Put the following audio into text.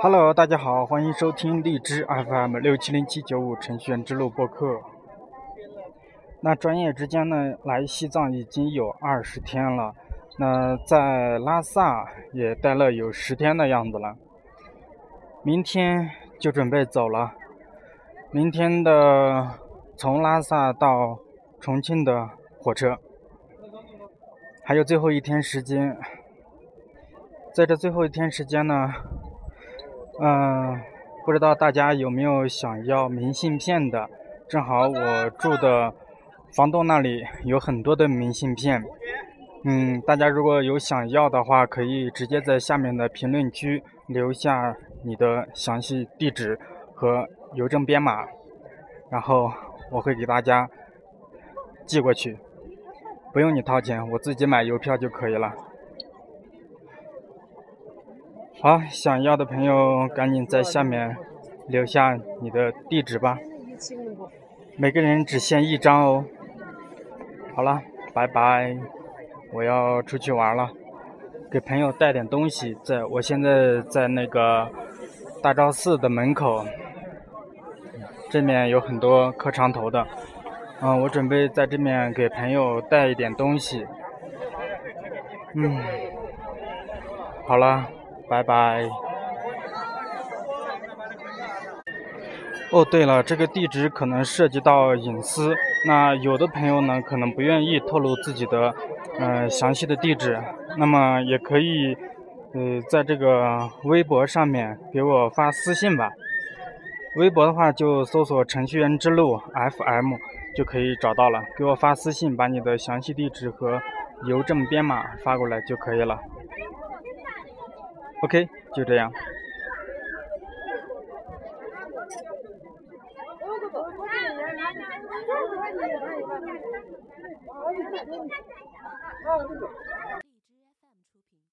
Hello，大家好，欢迎收听荔枝 FM 六七零七九五程序员之路播客。那转眼之间呢，来西藏已经有二十天了，那在拉萨也待了有十天的样子了。明天就准备走了，明天的从拉萨到重庆的火车，还有最后一天时间。在这最后一天时间呢，嗯，不知道大家有没有想要明信片的？正好我住的房东那里有很多的明信片，嗯，大家如果有想要的话，可以直接在下面的评论区留下你的详细地址和邮政编码，然后我会给大家寄过去，不用你掏钱，我自己买邮票就可以了。好，想要的朋友赶紧在下面留下你的地址吧，每个人只限一张哦。好了，拜拜，我要出去玩了，给朋友带点东西。在我现在在那个大昭寺的门口，这面有很多磕长头的，嗯，我准备在这面给朋友带一点东西。嗯，好了。拜拜。哦，对了，这个地址可能涉及到隐私，那有的朋友呢可能不愿意透露自己的嗯详细的地址，那么也可以呃在这个微博上面给我发私信吧。微博的话就搜索“程序员之路 FM” 就可以找到了，给我发私信，把你的详细地址和邮政编码发过来就可以了。OK，就这样。